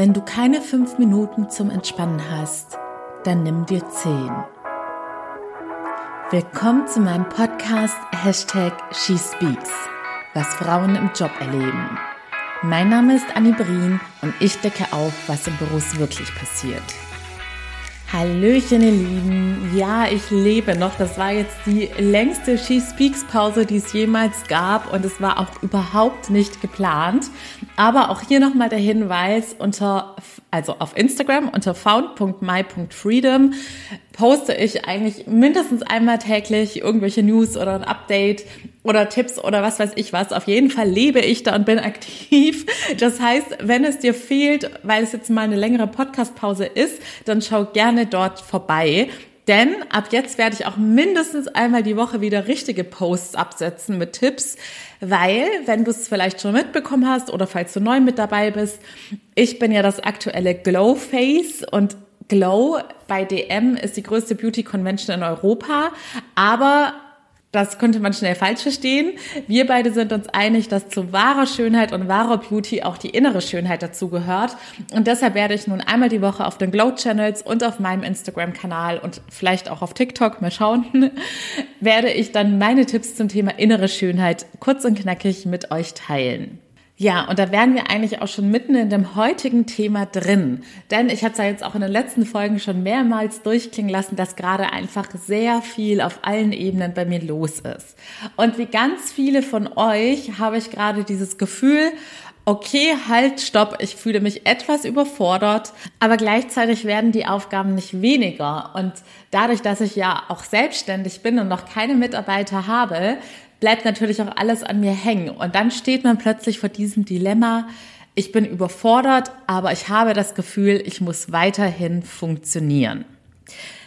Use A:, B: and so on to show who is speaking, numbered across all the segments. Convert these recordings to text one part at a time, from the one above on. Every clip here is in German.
A: Wenn du keine fünf Minuten zum Entspannen hast, dann nimm dir zehn. Willkommen zu meinem Podcast Hashtag SheSpeaks, was Frauen im Job erleben. Mein Name ist Annie Brien und ich decke auf, was im Beruf wirklich passiert. Hallöchen, ihr Lieben. Ja, ich lebe noch. Das war jetzt die längste She Speaks Pause, die es jemals gab und es war auch überhaupt nicht geplant. Aber auch hier nochmal der Hinweis unter, also auf Instagram unter found.my.freedom poste ich eigentlich mindestens einmal täglich irgendwelche News oder ein Update oder Tipps oder was weiß ich was. Auf jeden Fall lebe ich da und bin aktiv. Das heißt, wenn es dir fehlt, weil es jetzt mal eine längere Podcastpause ist, dann schau gerne dort vorbei. Denn ab jetzt werde ich auch mindestens einmal die Woche wieder richtige Posts absetzen mit Tipps, weil, wenn du es vielleicht schon mitbekommen hast oder falls du neu mit dabei bist, ich bin ja das aktuelle Glow Face und Glow bei DM ist die größte Beauty Convention in Europa, aber das könnte man schnell falsch verstehen. Wir beide sind uns einig, dass zu wahrer Schönheit und wahrer Beauty auch die innere Schönheit dazugehört. Und deshalb werde ich nun einmal die Woche auf den Glow Channels und auf meinem Instagram-Kanal und vielleicht auch auf TikTok, mal schauen, werde ich dann meine Tipps zum Thema innere Schönheit kurz und knackig mit euch teilen. Ja, und da wären wir eigentlich auch schon mitten in dem heutigen Thema drin. Denn ich hatte es ja jetzt auch in den letzten Folgen schon mehrmals durchklingen lassen, dass gerade einfach sehr viel auf allen Ebenen bei mir los ist. Und wie ganz viele von euch habe ich gerade dieses Gefühl, okay, halt, stopp, ich fühle mich etwas überfordert, aber gleichzeitig werden die Aufgaben nicht weniger. Und dadurch, dass ich ja auch selbstständig bin und noch keine Mitarbeiter habe, bleibt natürlich auch alles an mir hängen. Und dann steht man plötzlich vor diesem Dilemma, ich bin überfordert, aber ich habe das Gefühl, ich muss weiterhin funktionieren.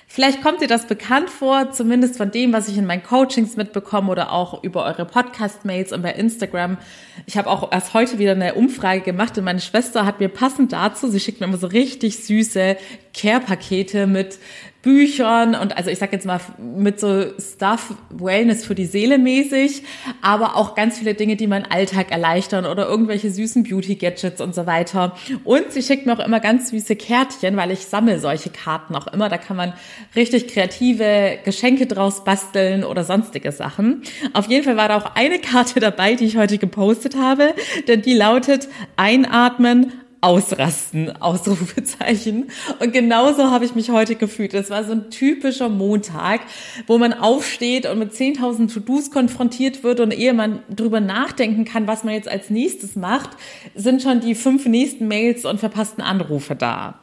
A: Vielleicht kommt dir das bekannt vor, zumindest von dem, was ich in meinen Coachings mitbekomme oder auch über eure Podcast-Mails und bei Instagram. Ich habe auch erst heute wieder eine Umfrage gemacht und meine Schwester hat mir passend dazu, sie schickt mir immer so richtig süße Care-Pakete mit Büchern und also ich sag jetzt mal mit so Stuff Wellness für die Seele mäßig, aber auch ganz viele Dinge, die meinen Alltag erleichtern oder irgendwelche süßen Beauty Gadgets und so weiter. Und sie schickt mir auch immer ganz süße Kärtchen, weil ich sammle solche Karten auch immer. Da kann man richtig kreative Geschenke draus basteln oder sonstige Sachen. Auf jeden Fall war da auch eine Karte dabei, die ich heute gepostet habe, denn die lautet Einatmen, ausrasten, Ausrufezeichen. Und genauso habe ich mich heute gefühlt. Es war so ein typischer Montag, wo man aufsteht und mit 10.000 To-Dos konfrontiert wird und ehe man drüber nachdenken kann, was man jetzt als nächstes macht, sind schon die fünf nächsten Mails und verpassten Anrufe da.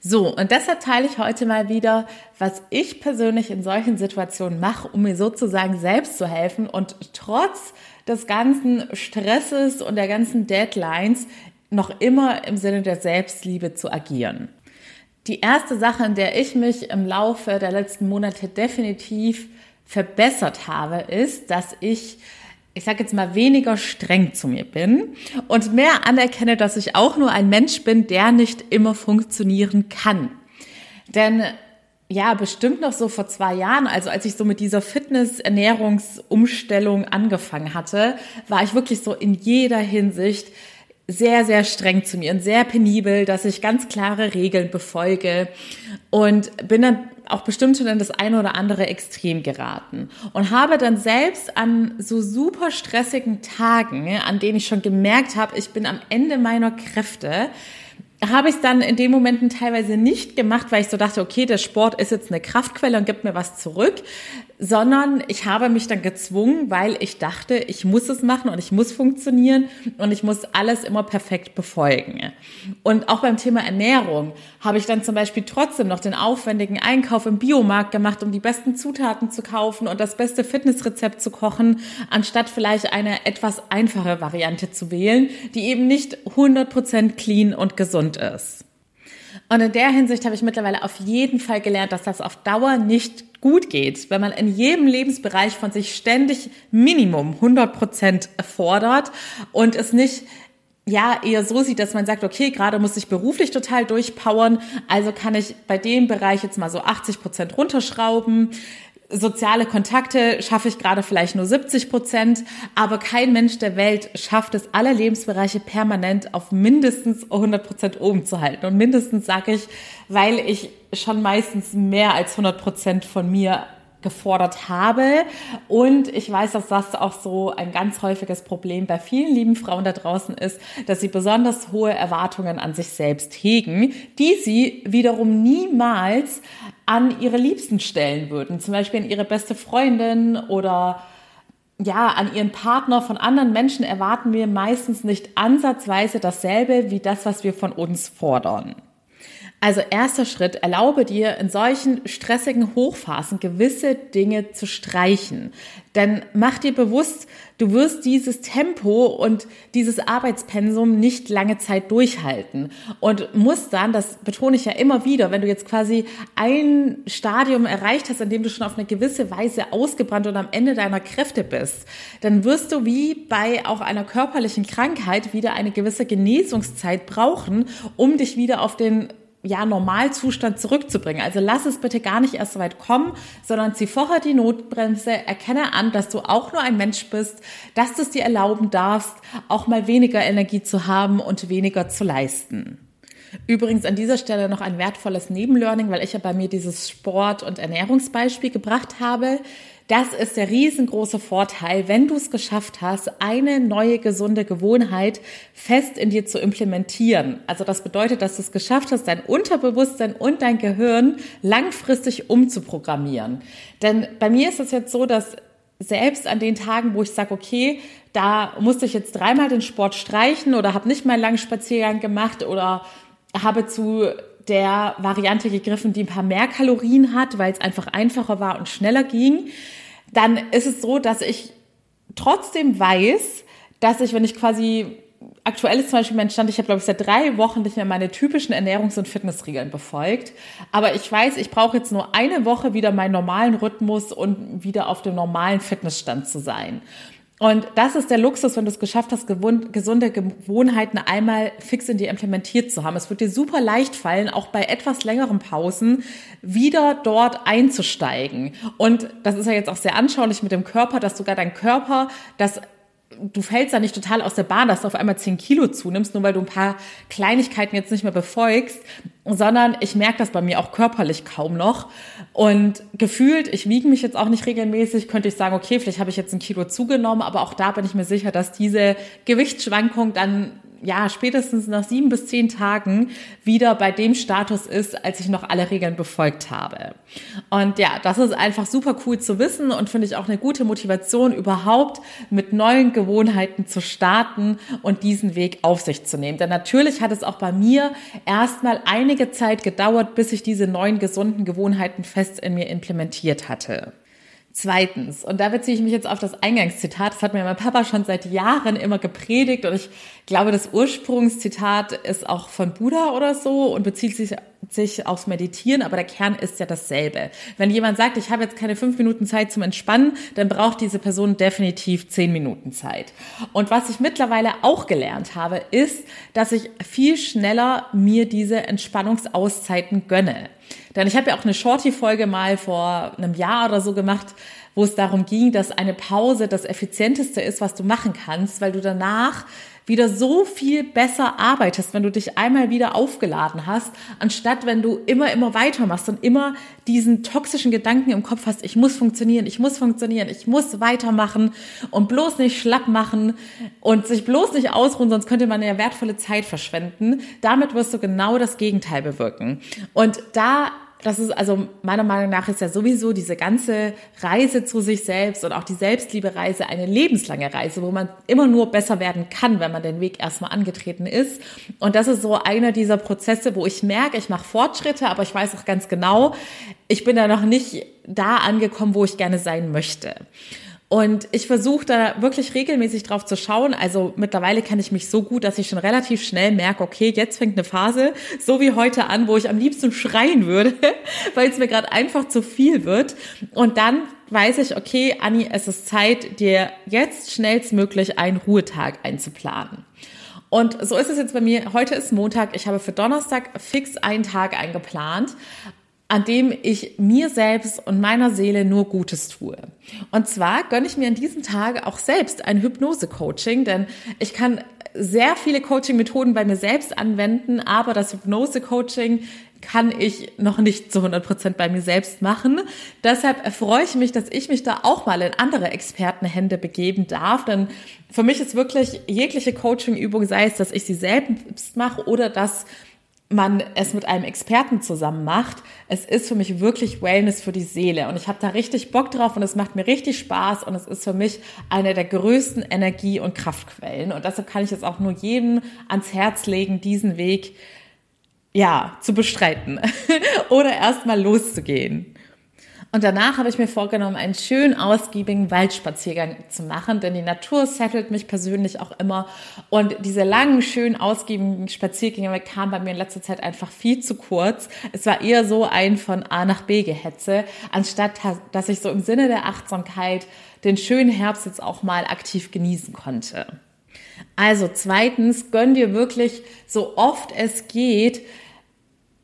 A: So, und deshalb teile ich heute mal wieder, was ich persönlich in solchen Situationen mache, um mir sozusagen selbst zu helfen und trotz des ganzen Stresses und der ganzen Deadlines noch immer im Sinne der Selbstliebe zu agieren. Die erste Sache, in der ich mich im Laufe der letzten Monate definitiv verbessert habe, ist, dass ich ich sage jetzt mal, weniger streng zu mir bin und mehr anerkenne, dass ich auch nur ein Mensch bin, der nicht immer funktionieren kann. Denn ja, bestimmt noch so vor zwei Jahren, also als ich so mit dieser Fitness-Ernährungsumstellung angefangen hatte, war ich wirklich so in jeder Hinsicht sehr, sehr streng zu mir und sehr penibel, dass ich ganz klare Regeln befolge und bin dann auch bestimmt schon in das eine oder andere Extrem geraten und habe dann selbst an so super stressigen Tagen, an denen ich schon gemerkt habe, ich bin am Ende meiner Kräfte, habe ich es dann in den Momenten teilweise nicht gemacht, weil ich so dachte, okay, der Sport ist jetzt eine Kraftquelle und gibt mir was zurück, sondern ich habe mich dann gezwungen, weil ich dachte, ich muss es machen und ich muss funktionieren und ich muss alles immer perfekt befolgen. Und auch beim Thema Ernährung habe ich dann zum Beispiel trotzdem noch den aufwendigen Einkauf im Biomarkt gemacht, um die besten Zutaten zu kaufen und das beste Fitnessrezept zu kochen, anstatt vielleicht eine etwas einfache Variante zu wählen, die eben nicht 100% clean und gesund ist. Und in der Hinsicht habe ich mittlerweile auf jeden Fall gelernt, dass das auf Dauer nicht gut geht, wenn man in jedem Lebensbereich von sich ständig Minimum 100 Prozent fordert und es nicht ja eher so sieht, dass man sagt, okay, gerade muss ich beruflich total durchpowern, also kann ich bei dem Bereich jetzt mal so 80 Prozent runterschrauben soziale Kontakte schaffe ich gerade vielleicht nur 70 Prozent, aber kein Mensch der Welt schafft es, alle Lebensbereiche permanent auf mindestens 100 Prozent oben zu halten. Und mindestens sage ich, weil ich schon meistens mehr als 100 Prozent von mir gefordert habe. Und ich weiß, dass das auch so ein ganz häufiges Problem bei vielen lieben Frauen da draußen ist, dass sie besonders hohe Erwartungen an sich selbst hegen, die sie wiederum niemals an ihre Liebsten stellen würden. Zum Beispiel an ihre beste Freundin oder ja, an ihren Partner von anderen Menschen erwarten wir meistens nicht ansatzweise dasselbe wie das, was wir von uns fordern. Also erster Schritt, erlaube dir in solchen stressigen Hochphasen gewisse Dinge zu streichen. Denn mach dir bewusst, du wirst dieses Tempo und dieses Arbeitspensum nicht lange Zeit durchhalten und musst dann, das betone ich ja immer wieder, wenn du jetzt quasi ein Stadium erreicht hast, in dem du schon auf eine gewisse Weise ausgebrannt und am Ende deiner Kräfte bist, dann wirst du wie bei auch einer körperlichen Krankheit wieder eine gewisse Genesungszeit brauchen, um dich wieder auf den ja, Normalzustand zurückzubringen. Also lass es bitte gar nicht erst so weit kommen, sondern zieh vorher die Notbremse, erkenne an, dass du auch nur ein Mensch bist, dass du es dir erlauben darfst, auch mal weniger Energie zu haben und weniger zu leisten. Übrigens an dieser Stelle noch ein wertvolles Nebenlearning, weil ich ja bei mir dieses Sport- und Ernährungsbeispiel gebracht habe. Das ist der riesengroße Vorteil, wenn du es geschafft hast, eine neue gesunde Gewohnheit fest in dir zu implementieren. Also das bedeutet, dass du es geschafft hast, dein Unterbewusstsein und dein Gehirn langfristig umzuprogrammieren. Denn bei mir ist es jetzt so, dass selbst an den Tagen, wo ich sage, okay, da musste ich jetzt dreimal den Sport streichen oder habe nicht mal einen langen Spaziergang gemacht oder habe zu der Variante gegriffen, die ein paar mehr Kalorien hat, weil es einfach einfacher war und schneller ging, dann ist es so, dass ich trotzdem weiß, dass ich, wenn ich quasi aktuell ist zum Beispiel mein Stand, ich habe glaube ich seit drei Wochen nicht mehr meine typischen Ernährungs- und Fitnessregeln befolgt. Aber ich weiß, ich brauche jetzt nur eine Woche wieder meinen normalen Rhythmus und wieder auf dem normalen Fitnessstand zu sein. Und das ist der Luxus, wenn du es geschafft hast, gesunde Gewohnheiten einmal fix in dir implementiert zu haben. Es wird dir super leicht fallen, auch bei etwas längeren Pausen wieder dort einzusteigen. Und das ist ja jetzt auch sehr anschaulich mit dem Körper, dass sogar dein Körper das du fällst da nicht total aus der Bahn, dass du auf einmal 10 Kilo zunimmst, nur weil du ein paar Kleinigkeiten jetzt nicht mehr befolgst, sondern ich merke das bei mir auch körperlich kaum noch. Und gefühlt, ich wiege mich jetzt auch nicht regelmäßig, könnte ich sagen, okay, vielleicht habe ich jetzt ein Kilo zugenommen, aber auch da bin ich mir sicher, dass diese Gewichtsschwankung dann ja, spätestens nach sieben bis zehn Tagen wieder bei dem Status ist, als ich noch alle Regeln befolgt habe. Und ja, das ist einfach super cool zu wissen und finde ich auch eine gute Motivation, überhaupt mit neuen Gewohnheiten zu starten und diesen Weg auf sich zu nehmen. Denn natürlich hat es auch bei mir erstmal einige Zeit gedauert, bis ich diese neuen gesunden Gewohnheiten fest in mir implementiert hatte. Zweitens, und da beziehe ich mich jetzt auf das Eingangszitat, das hat mir mein Papa schon seit Jahren immer gepredigt und ich glaube, das Ursprungszitat ist auch von Buddha oder so und bezieht sich, sich aufs Meditieren, aber der Kern ist ja dasselbe. Wenn jemand sagt, ich habe jetzt keine fünf Minuten Zeit zum Entspannen, dann braucht diese Person definitiv zehn Minuten Zeit. Und was ich mittlerweile auch gelernt habe, ist, dass ich viel schneller mir diese Entspannungsauszeiten gönne. Denn ich habe ja auch eine Shorty-Folge mal vor einem Jahr oder so gemacht, wo es darum ging, dass eine Pause das effizienteste ist, was du machen kannst, weil du danach wieder so viel besser arbeitest, wenn du dich einmal wieder aufgeladen hast, anstatt wenn du immer, immer weitermachst und immer diesen toxischen Gedanken im Kopf hast, ich muss funktionieren, ich muss funktionieren, ich muss weitermachen und bloß nicht schlapp machen und sich bloß nicht ausruhen, sonst könnte man ja wertvolle Zeit verschwenden. Damit wirst du genau das Gegenteil bewirken. Und da das ist also meiner Meinung nach ist ja sowieso diese ganze Reise zu sich selbst und auch die Selbstliebe-Reise eine lebenslange Reise, wo man immer nur besser werden kann, wenn man den Weg erstmal angetreten ist. Und das ist so einer dieser Prozesse, wo ich merke, ich mache Fortschritte, aber ich weiß auch ganz genau, ich bin da noch nicht da angekommen, wo ich gerne sein möchte. Und ich versuche da wirklich regelmäßig drauf zu schauen. Also mittlerweile kenne ich mich so gut, dass ich schon relativ schnell merke, okay, jetzt fängt eine Phase, so wie heute an, wo ich am liebsten schreien würde, weil es mir gerade einfach zu viel wird. Und dann weiß ich, okay, Anni, es ist Zeit, dir jetzt schnellstmöglich einen Ruhetag einzuplanen. Und so ist es jetzt bei mir. Heute ist Montag. Ich habe für Donnerstag fix einen Tag eingeplant. An dem ich mir selbst und meiner Seele nur Gutes tue. Und zwar gönne ich mir an diesem Tag auch selbst ein Hypnose-Coaching, denn ich kann sehr viele Coaching-Methoden bei mir selbst anwenden, aber das Hypnose-Coaching kann ich noch nicht zu 100 Prozent bei mir selbst machen. Deshalb erfreue ich mich, dass ich mich da auch mal in andere Expertenhände begeben darf, denn für mich ist wirklich jegliche Coaching-Übung, sei es, dass ich sie selbst mache oder dass man es mit einem Experten zusammen macht. Es ist für mich wirklich Wellness für die Seele und ich habe da richtig Bock drauf und es macht mir richtig Spaß und es ist für mich eine der größten Energie- und Kraftquellen und deshalb kann ich es auch nur jedem ans Herz legen, diesen Weg ja zu bestreiten oder erstmal loszugehen. Und danach habe ich mir vorgenommen, einen schön ausgiebigen Waldspaziergang zu machen, denn die Natur settelt mich persönlich auch immer. Und diese langen, schön ausgiebigen Spaziergänge kamen bei mir in letzter Zeit einfach viel zu kurz. Es war eher so ein von A nach B gehetze, anstatt dass ich so im Sinne der Achtsamkeit den schönen Herbst jetzt auch mal aktiv genießen konnte. Also zweitens, gönn dir wirklich so oft es geht,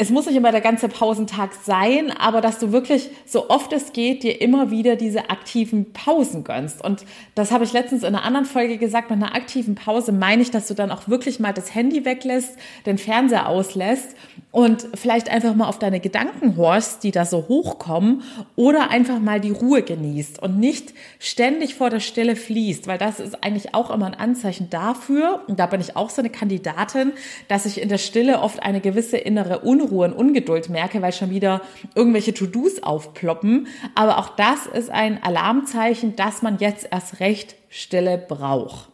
A: es muss nicht immer der ganze Pausentag sein, aber dass du wirklich so oft es geht, dir immer wieder diese aktiven Pausen gönnst. Und das habe ich letztens in einer anderen Folge gesagt, mit einer aktiven Pause meine ich, dass du dann auch wirklich mal das Handy weglässt, den Fernseher auslässt und vielleicht einfach mal auf deine Gedanken horchst, die da so hochkommen oder einfach mal die Ruhe genießt und nicht ständig vor der Stelle fließt, weil das ist eigentlich auch immer ein Anzeichen dafür, und da bin ich auch so eine Kandidatin, dass ich in der Stille oft eine gewisse innere Unruhe und Ungeduld merke, weil schon wieder irgendwelche To-Dos aufploppen. Aber auch das ist ein Alarmzeichen, dass man jetzt erst recht Stille braucht.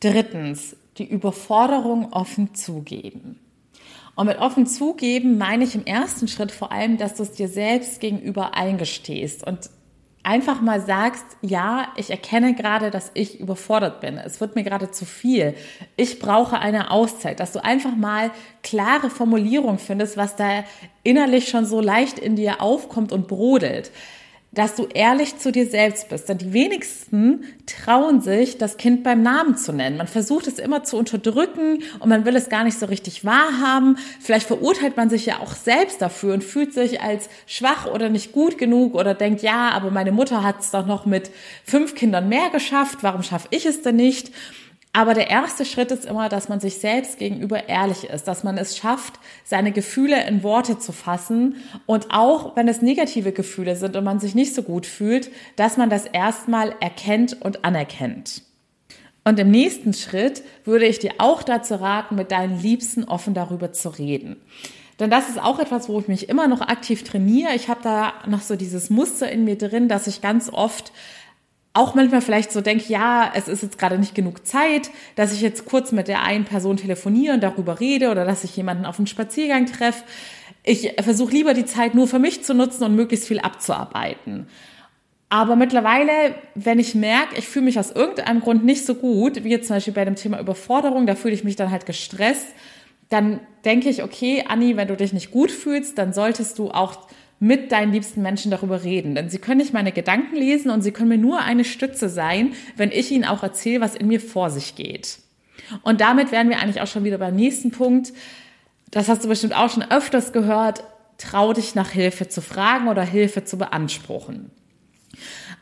A: Drittens, die Überforderung offen zugeben. Und mit offen zugeben meine ich im ersten Schritt vor allem, dass du es dir selbst gegenüber eingestehst und einfach mal sagst, ja, ich erkenne gerade, dass ich überfordert bin. Es wird mir gerade zu viel. Ich brauche eine Auszeit, dass du einfach mal klare Formulierung findest, was da innerlich schon so leicht in dir aufkommt und brodelt dass du ehrlich zu dir selbst bist. Denn die wenigsten trauen sich, das Kind beim Namen zu nennen. Man versucht es immer zu unterdrücken und man will es gar nicht so richtig wahrhaben. Vielleicht verurteilt man sich ja auch selbst dafür und fühlt sich als schwach oder nicht gut genug oder denkt, ja, aber meine Mutter hat es doch noch mit fünf Kindern mehr geschafft. Warum schaffe ich es denn nicht? Aber der erste Schritt ist immer, dass man sich selbst gegenüber ehrlich ist, dass man es schafft, seine Gefühle in Worte zu fassen und auch wenn es negative Gefühle sind und man sich nicht so gut fühlt, dass man das erstmal erkennt und anerkennt. Und im nächsten Schritt würde ich dir auch dazu raten, mit deinen Liebsten offen darüber zu reden. Denn das ist auch etwas, wo ich mich immer noch aktiv trainiere. Ich habe da noch so dieses Muster in mir drin, dass ich ganz oft auch manchmal vielleicht so denke, ja, es ist jetzt gerade nicht genug Zeit, dass ich jetzt kurz mit der einen Person telefoniere und darüber rede oder dass ich jemanden auf einen Spaziergang treffe. Ich versuche lieber die Zeit nur für mich zu nutzen und möglichst viel abzuarbeiten. Aber mittlerweile, wenn ich merke, ich fühle mich aus irgendeinem Grund nicht so gut, wie jetzt zum Beispiel bei dem Thema Überforderung, da fühle ich mich dann halt gestresst, dann denke ich, okay, Anni, wenn du dich nicht gut fühlst, dann solltest du auch mit deinen liebsten Menschen darüber reden. Denn sie können nicht meine Gedanken lesen und sie können mir nur eine Stütze sein, wenn ich ihnen auch erzähle, was in mir vor sich geht. Und damit wären wir eigentlich auch schon wieder beim nächsten Punkt. Das hast du bestimmt auch schon öfters gehört. Trau dich nach Hilfe zu fragen oder Hilfe zu beanspruchen.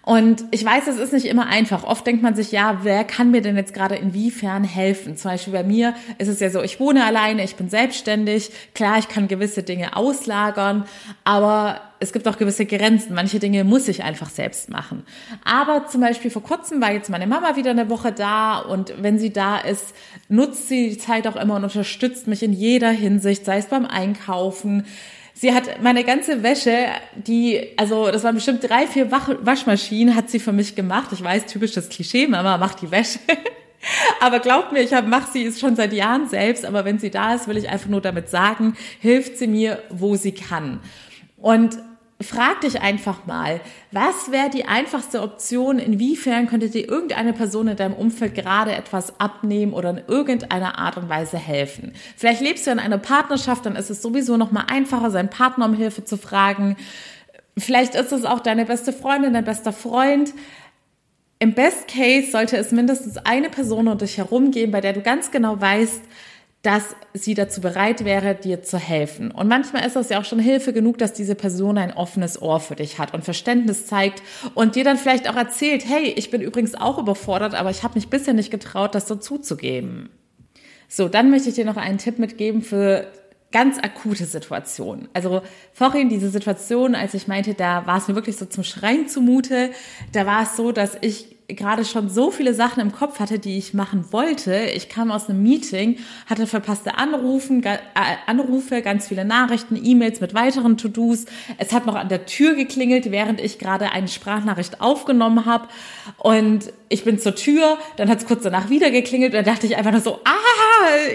A: Und ich weiß, es ist nicht immer einfach. Oft denkt man sich, ja, wer kann mir denn jetzt gerade inwiefern helfen? Zum Beispiel bei mir ist es ja so, ich wohne alleine, ich bin selbstständig. Klar, ich kann gewisse Dinge auslagern, aber es gibt auch gewisse Grenzen. Manche Dinge muss ich einfach selbst machen. Aber zum Beispiel vor kurzem war jetzt meine Mama wieder eine Woche da und wenn sie da ist, nutzt sie die Zeit auch immer und unterstützt mich in jeder Hinsicht, sei es beim Einkaufen, Sie hat meine ganze Wäsche, die, also das waren bestimmt drei, vier Waschmaschinen, hat sie für mich gemacht. Ich weiß, typisches Klischee, Mama macht die Wäsche. aber glaubt mir, ich mache sie schon seit Jahren selbst, aber wenn sie da ist, will ich einfach nur damit sagen, hilft sie mir, wo sie kann. Und frag dich einfach mal, was wäre die einfachste Option? Inwiefern könnte dir irgendeine Person in deinem Umfeld gerade etwas abnehmen oder in irgendeiner Art und Weise helfen? Vielleicht lebst du in einer Partnerschaft, dann ist es sowieso noch mal einfacher, seinen Partner um Hilfe zu fragen. Vielleicht ist es auch deine beste Freundin, dein bester Freund. Im Best Case sollte es mindestens eine Person um dich herum geben, bei der du ganz genau weißt, dass sie dazu bereit wäre, dir zu helfen. Und manchmal ist das ja auch schon Hilfe genug, dass diese Person ein offenes Ohr für dich hat und Verständnis zeigt und dir dann vielleicht auch erzählt, hey, ich bin übrigens auch überfordert, aber ich habe mich bisher nicht getraut, das so zuzugeben. So, dann möchte ich dir noch einen Tipp mitgeben für ganz akute Situationen. Also vorhin diese Situation, als ich meinte, da war es mir wirklich so zum Schreien zumute, da war es so, dass ich gerade schon so viele Sachen im Kopf hatte, die ich machen wollte. Ich kam aus einem Meeting, hatte verpasste Anrufen, äh, Anrufe, ganz viele Nachrichten, E-Mails mit weiteren To-Dos. Es hat noch an der Tür geklingelt, während ich gerade eine Sprachnachricht aufgenommen habe. Und ich bin zur Tür, dann hat es kurz danach wieder geklingelt und dann dachte ich einfach nur so, ah,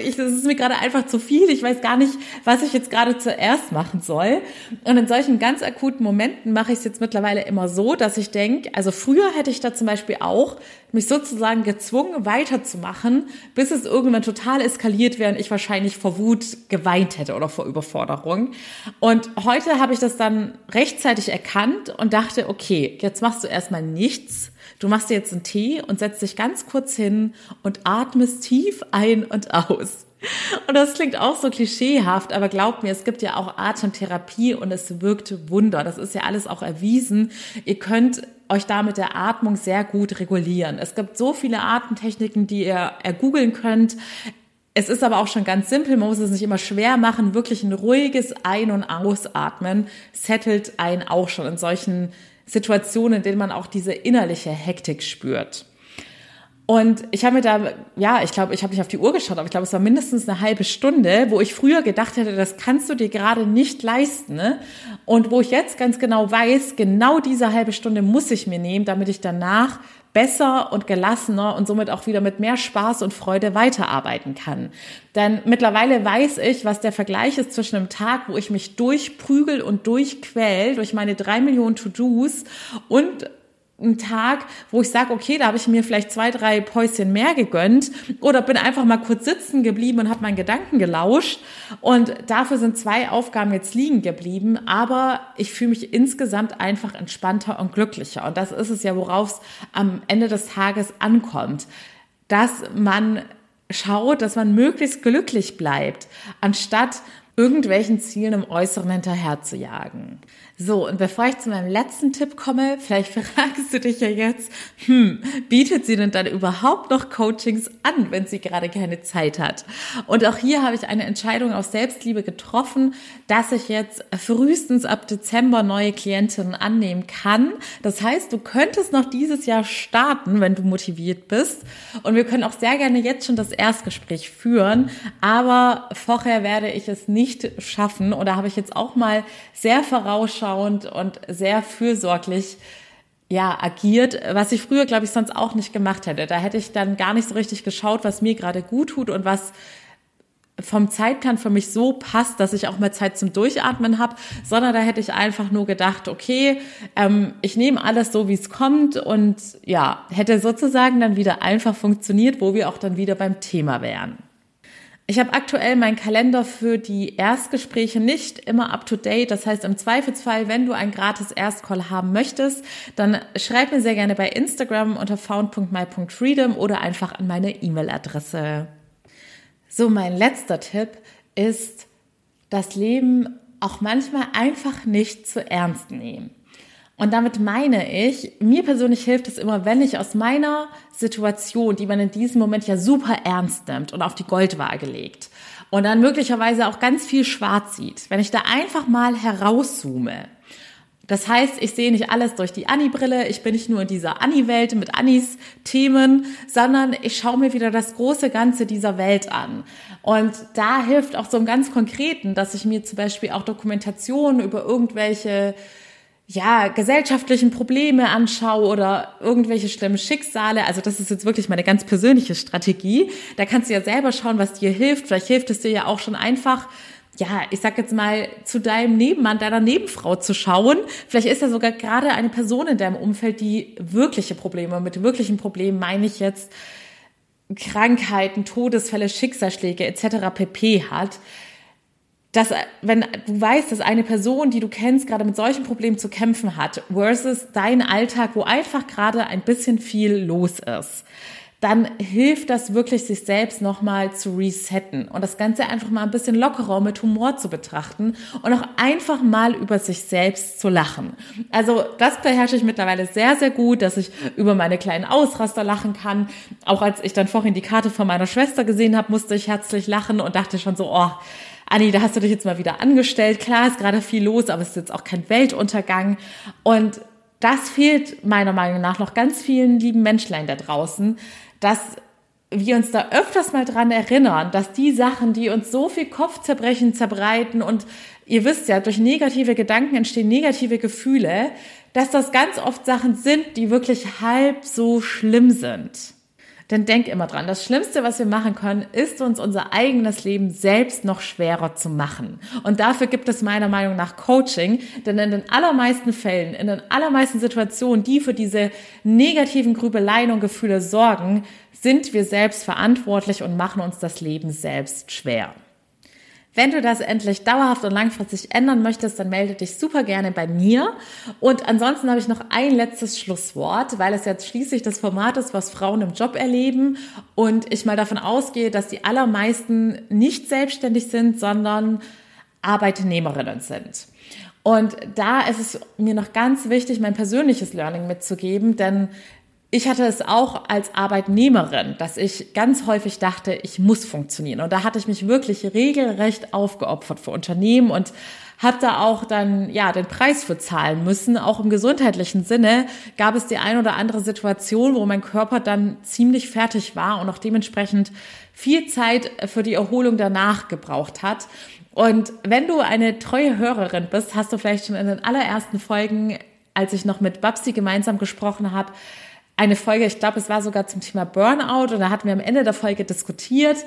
A: ich, das ist mir gerade einfach zu viel. Ich weiß gar nicht, was ich jetzt gerade zuerst machen soll. Und in solchen ganz akuten Momenten mache ich es jetzt mittlerweile immer so, dass ich denke, also früher hätte ich da zum Beispiel auch mich sozusagen gezwungen, weiterzumachen, bis es irgendwann total eskaliert wäre und ich wahrscheinlich vor Wut geweint hätte oder vor Überforderung. Und heute habe ich das dann rechtzeitig erkannt und dachte, okay, jetzt machst du erstmal nichts Du machst dir jetzt einen Tee und setzt dich ganz kurz hin und atmest tief ein und aus. Und das klingt auch so klischeehaft, aber glaubt mir, es gibt ja auch Atemtherapie und es wirkt Wunder. Das ist ja alles auch erwiesen. Ihr könnt euch da mit der Atmung sehr gut regulieren. Es gibt so viele Atemtechniken, die ihr ergoogeln könnt. Es ist aber auch schon ganz simpel, man muss es nicht immer schwer machen. Wirklich ein ruhiges Ein- und Ausatmen settelt einen auch schon in solchen Situationen, in denen man auch diese innerliche Hektik spürt. Und ich habe mir da, ja, ich glaube, ich habe nicht auf die Uhr geschaut, aber ich glaube, es war mindestens eine halbe Stunde, wo ich früher gedacht hätte, das kannst du dir gerade nicht leisten. Ne? Und wo ich jetzt ganz genau weiß, genau diese halbe Stunde muss ich mir nehmen, damit ich danach besser und gelassener und somit auch wieder mit mehr Spaß und Freude weiterarbeiten kann. Denn mittlerweile weiß ich, was der Vergleich ist zwischen einem Tag, wo ich mich durchprügel und durchquäl durch meine drei Millionen To-Dos und einen Tag, wo ich sage, okay, da habe ich mir vielleicht zwei, drei Päuschen mehr gegönnt oder bin einfach mal kurz sitzen geblieben und habe meinen Gedanken gelauscht. Und dafür sind zwei Aufgaben jetzt liegen geblieben, aber ich fühle mich insgesamt einfach entspannter und glücklicher. Und das ist es ja, worauf es am Ende des Tages ankommt, dass man schaut, dass man möglichst glücklich bleibt, anstatt irgendwelchen Zielen im Äußeren hinterher zu jagen. So, und bevor ich zu meinem letzten Tipp komme, vielleicht fragst du dich ja jetzt, hm, bietet sie denn dann überhaupt noch Coachings an, wenn sie gerade keine Zeit hat? Und auch hier habe ich eine Entscheidung aus Selbstliebe getroffen, dass ich jetzt frühestens ab Dezember neue Klientinnen annehmen kann. Das heißt, du könntest noch dieses Jahr starten, wenn du motiviert bist. Und wir können auch sehr gerne jetzt schon das Erstgespräch führen, aber vorher werde ich es nicht schaffen. Oder habe ich jetzt auch mal sehr vorausschauend vorausschauend und sehr fürsorglich ja, agiert, was ich früher, glaube ich, sonst auch nicht gemacht hätte. Da hätte ich dann gar nicht so richtig geschaut, was mir gerade gut tut und was vom Zeitplan für mich so passt, dass ich auch mal Zeit zum Durchatmen habe, sondern da hätte ich einfach nur gedacht, okay, ähm, ich nehme alles so, wie es kommt und ja, hätte sozusagen dann wieder einfach funktioniert, wo wir auch dann wieder beim Thema wären. Ich habe aktuell meinen Kalender für die Erstgespräche nicht immer up to date. Das heißt, im Zweifelsfall, wenn du ein gratis Erstcall haben möchtest, dann schreib mir sehr gerne bei Instagram unter found.my.freedom oder einfach an meine E-Mail-Adresse. So, mein letzter Tipp ist, das Leben auch manchmal einfach nicht zu ernst nehmen. Und damit meine ich, mir persönlich hilft es immer, wenn ich aus meiner Situation, die man in diesem Moment ja super ernst nimmt und auf die Goldwaage legt und dann möglicherweise auch ganz viel schwarz sieht, wenn ich da einfach mal herauszoome. Das heißt, ich sehe nicht alles durch die Anni-Brille, ich bin nicht nur in dieser Anni-Welt mit Annis Themen, sondern ich schaue mir wieder das große Ganze dieser Welt an. Und da hilft auch so im ganz Konkreten, dass ich mir zum Beispiel auch Dokumentationen über irgendwelche ja, gesellschaftlichen Probleme anschaue oder irgendwelche schlimmen Schicksale. Also das ist jetzt wirklich meine ganz persönliche Strategie. Da kannst du ja selber schauen, was dir hilft. Vielleicht hilft es dir ja auch schon einfach, ja, ich sag jetzt mal, zu deinem Nebenmann, deiner Nebenfrau zu schauen. Vielleicht ist ja sogar gerade eine Person in deinem Umfeld, die wirkliche Probleme, mit wirklichen Problemen meine ich jetzt Krankheiten, Todesfälle, Schicksalsschläge etc. pp hat dass wenn du weißt, dass eine Person, die du kennst, gerade mit solchen Problemen zu kämpfen hat, versus dein Alltag, wo einfach gerade ein bisschen viel los ist, dann hilft das wirklich, sich selbst nochmal zu resetten und das Ganze einfach mal ein bisschen lockerer mit Humor zu betrachten und auch einfach mal über sich selbst zu lachen. Also das beherrsche ich mittlerweile sehr, sehr gut, dass ich über meine kleinen Ausraster lachen kann. Auch als ich dann vorhin die Karte von meiner Schwester gesehen habe, musste ich herzlich lachen und dachte schon so, oh, Anni, da hast du dich jetzt mal wieder angestellt. Klar, ist gerade viel los, aber es ist jetzt auch kein Weltuntergang. Und das fehlt meiner Meinung nach noch ganz vielen lieben Menschlein da draußen, dass wir uns da öfters mal dran erinnern, dass die Sachen, die uns so viel Kopfzerbrechen zerbreiten und ihr wisst ja, durch negative Gedanken entstehen negative Gefühle, dass das ganz oft Sachen sind, die wirklich halb so schlimm sind. Denn denk immer dran, das Schlimmste, was wir machen können, ist uns unser eigenes Leben selbst noch schwerer zu machen. Und dafür gibt es meiner Meinung nach Coaching, denn in den allermeisten Fällen, in den allermeisten Situationen, die für diese negativen Grübeleien und Gefühle sorgen, sind wir selbst verantwortlich und machen uns das Leben selbst schwer. Wenn du das endlich dauerhaft und langfristig ändern möchtest, dann melde dich super gerne bei mir. Und ansonsten habe ich noch ein letztes Schlusswort, weil es jetzt schließlich das Format ist, was Frauen im Job erleben. Und ich mal davon ausgehe, dass die allermeisten nicht selbstständig sind, sondern Arbeitnehmerinnen sind. Und da ist es mir noch ganz wichtig, mein persönliches Learning mitzugeben, denn ich hatte es auch als Arbeitnehmerin, dass ich ganz häufig dachte, ich muss funktionieren. Und da hatte ich mich wirklich regelrecht aufgeopfert für Unternehmen und habe da auch dann ja den Preis für zahlen müssen. Auch im gesundheitlichen Sinne gab es die ein oder andere Situation, wo mein Körper dann ziemlich fertig war und auch dementsprechend viel Zeit für die Erholung danach gebraucht hat. Und wenn du eine treue Hörerin bist, hast du vielleicht schon in den allerersten Folgen, als ich noch mit Babsi gemeinsam gesprochen habe, eine Folge, ich glaube, es war sogar zum Thema Burnout und da hatten wir am Ende der Folge diskutiert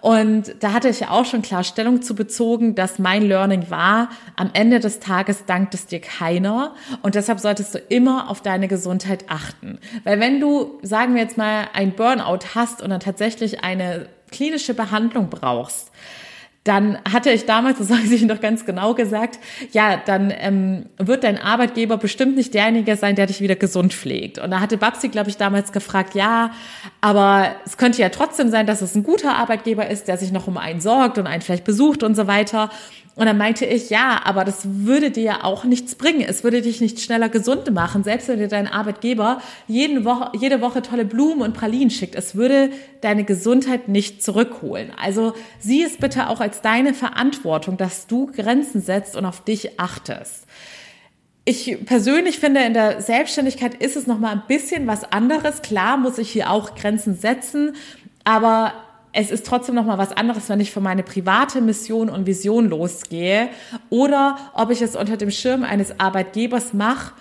A: und da hatte ich ja auch schon klar Stellung zu bezogen, dass mein Learning war, am Ende des Tages dankt es dir keiner und deshalb solltest du immer auf deine Gesundheit achten. Weil wenn du, sagen wir jetzt mal, ein Burnout hast und dann tatsächlich eine klinische Behandlung brauchst, dann hatte ich damals, das habe ich noch ganz genau gesagt, ja, dann ähm, wird dein Arbeitgeber bestimmt nicht derjenige sein, der dich wieder gesund pflegt. Und da hatte Babsi, glaube ich, damals gefragt, ja, aber es könnte ja trotzdem sein, dass es ein guter Arbeitgeber ist, der sich noch um einen sorgt und einen vielleicht besucht und so weiter. Und dann meinte ich, ja, aber das würde dir ja auch nichts bringen. Es würde dich nicht schneller gesund machen, selbst wenn dir dein Arbeitgeber jeden Woche, jede Woche tolle Blumen und Pralinen schickt. Es würde deine Gesundheit nicht zurückholen. Also sieh es bitte auch als deine Verantwortung, dass du Grenzen setzt und auf dich achtest. Ich persönlich finde, in der Selbstständigkeit ist es nochmal ein bisschen was anderes. Klar muss ich hier auch Grenzen setzen, aber es ist trotzdem noch mal was anderes, wenn ich für meine private Mission und Vision losgehe oder ob ich es unter dem Schirm eines Arbeitgebers mache,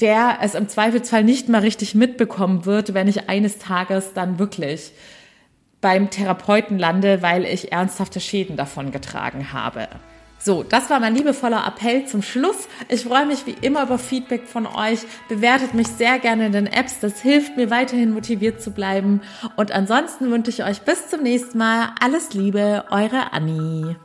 A: der es im Zweifelsfall nicht mal richtig mitbekommen wird, wenn ich eines Tages dann wirklich beim Therapeuten lande, weil ich ernsthafte Schäden davon getragen habe. So, das war mein liebevoller Appell zum Schluss. Ich freue mich wie immer über Feedback von euch. Bewertet mich sehr gerne in den Apps. Das hilft mir weiterhin motiviert zu bleiben. Und ansonsten wünsche ich euch bis zum nächsten Mal alles Liebe, eure Annie.